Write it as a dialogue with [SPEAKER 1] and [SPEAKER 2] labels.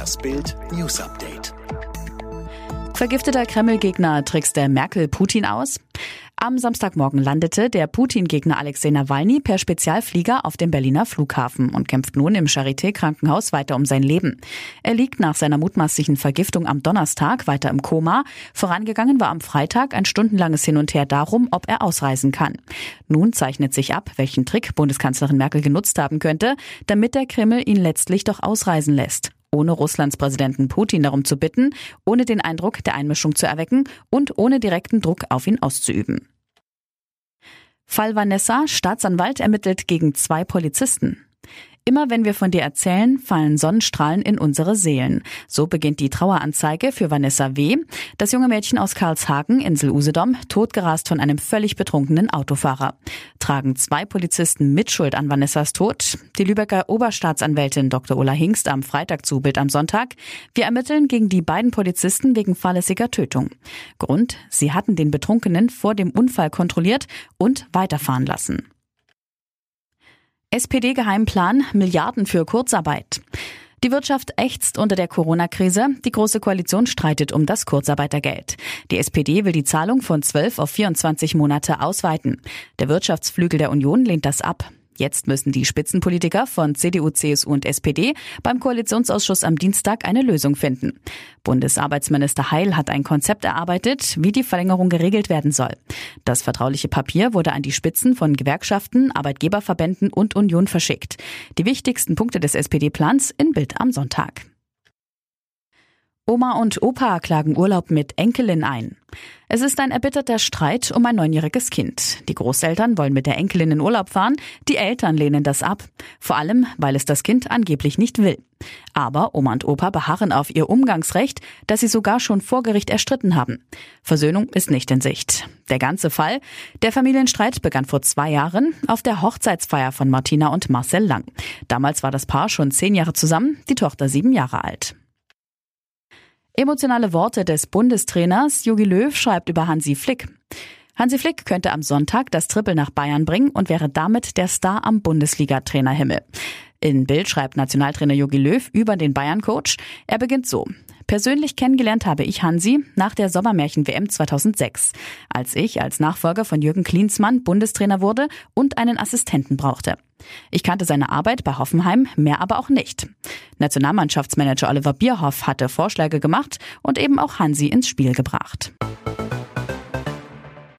[SPEAKER 1] Das Bild News Update.
[SPEAKER 2] Vergifteter Kreml-Gegner trickst der Merkel Putin aus? Am Samstagmorgen landete der Putin-Gegner Alexei Nawalny per Spezialflieger auf dem Berliner Flughafen und kämpft nun im Charité-Krankenhaus weiter um sein Leben. Er liegt nach seiner mutmaßlichen Vergiftung am Donnerstag weiter im Koma. Vorangegangen war am Freitag ein stundenlanges Hin und Her darum, ob er ausreisen kann. Nun zeichnet sich ab, welchen Trick Bundeskanzlerin Merkel genutzt haben könnte, damit der Kreml ihn letztlich doch ausreisen lässt ohne Russlands Präsidenten Putin darum zu bitten, ohne den Eindruck der Einmischung zu erwecken und ohne direkten Druck auf ihn auszuüben. Fall Vanessa, Staatsanwalt ermittelt gegen zwei Polizisten. Immer wenn wir von dir erzählen, fallen Sonnenstrahlen in unsere Seelen. So beginnt die Traueranzeige für Vanessa W., das junge Mädchen aus Karlshagen, Insel Usedom, totgerast von einem völlig betrunkenen Autofahrer. Tragen zwei Polizisten Mitschuld an Vanessas Tod? Die Lübecker Oberstaatsanwältin Dr. Ulla Hingst am Freitag zu Bild am Sonntag. Wir ermitteln gegen die beiden Polizisten wegen fahrlässiger Tötung. Grund, sie hatten den Betrunkenen vor dem Unfall kontrolliert und weiterfahren lassen. SPD-Geheimplan Milliarden für Kurzarbeit. Die Wirtschaft ächzt unter der Corona-Krise. Die Große Koalition streitet um das Kurzarbeitergeld. Die SPD will die Zahlung von 12 auf 24 Monate ausweiten. Der Wirtschaftsflügel der Union lehnt das ab. Jetzt müssen die Spitzenpolitiker von CDU, CSU und SPD beim Koalitionsausschuss am Dienstag eine Lösung finden. Bundesarbeitsminister Heil hat ein Konzept erarbeitet, wie die Verlängerung geregelt werden soll. Das vertrauliche Papier wurde an die Spitzen von Gewerkschaften, Arbeitgeberverbänden und Union verschickt. Die wichtigsten Punkte des SPD-Plans in Bild am Sonntag. Oma und Opa klagen Urlaub mit Enkelin ein. Es ist ein erbitterter Streit um ein neunjähriges Kind. Die Großeltern wollen mit der Enkelin in Urlaub fahren, die Eltern lehnen das ab. Vor allem, weil es das Kind angeblich nicht will. Aber Oma und Opa beharren auf ihr Umgangsrecht, das sie sogar schon vor Gericht erstritten haben. Versöhnung ist nicht in Sicht. Der ganze Fall, der Familienstreit begann vor zwei Jahren auf der Hochzeitsfeier von Martina und Marcel Lang. Damals war das Paar schon zehn Jahre zusammen, die Tochter sieben Jahre alt. Emotionale Worte des Bundestrainers Jogi Löw schreibt über Hansi Flick. Hansi Flick könnte am Sonntag das Triple nach Bayern bringen und wäre damit der Star am Bundesliga-Trainerhimmel. In Bild schreibt Nationaltrainer Jogi Löw über den Bayern-Coach. Er beginnt so. Persönlich kennengelernt habe ich Hansi nach der Sommermärchen-WM 2006, als ich als Nachfolger von Jürgen Klinsmann Bundestrainer wurde und einen Assistenten brauchte. Ich kannte seine Arbeit bei Hoffenheim, mehr aber auch nicht. Nationalmannschaftsmanager Oliver Bierhoff hatte Vorschläge gemacht und eben auch Hansi ins Spiel gebracht.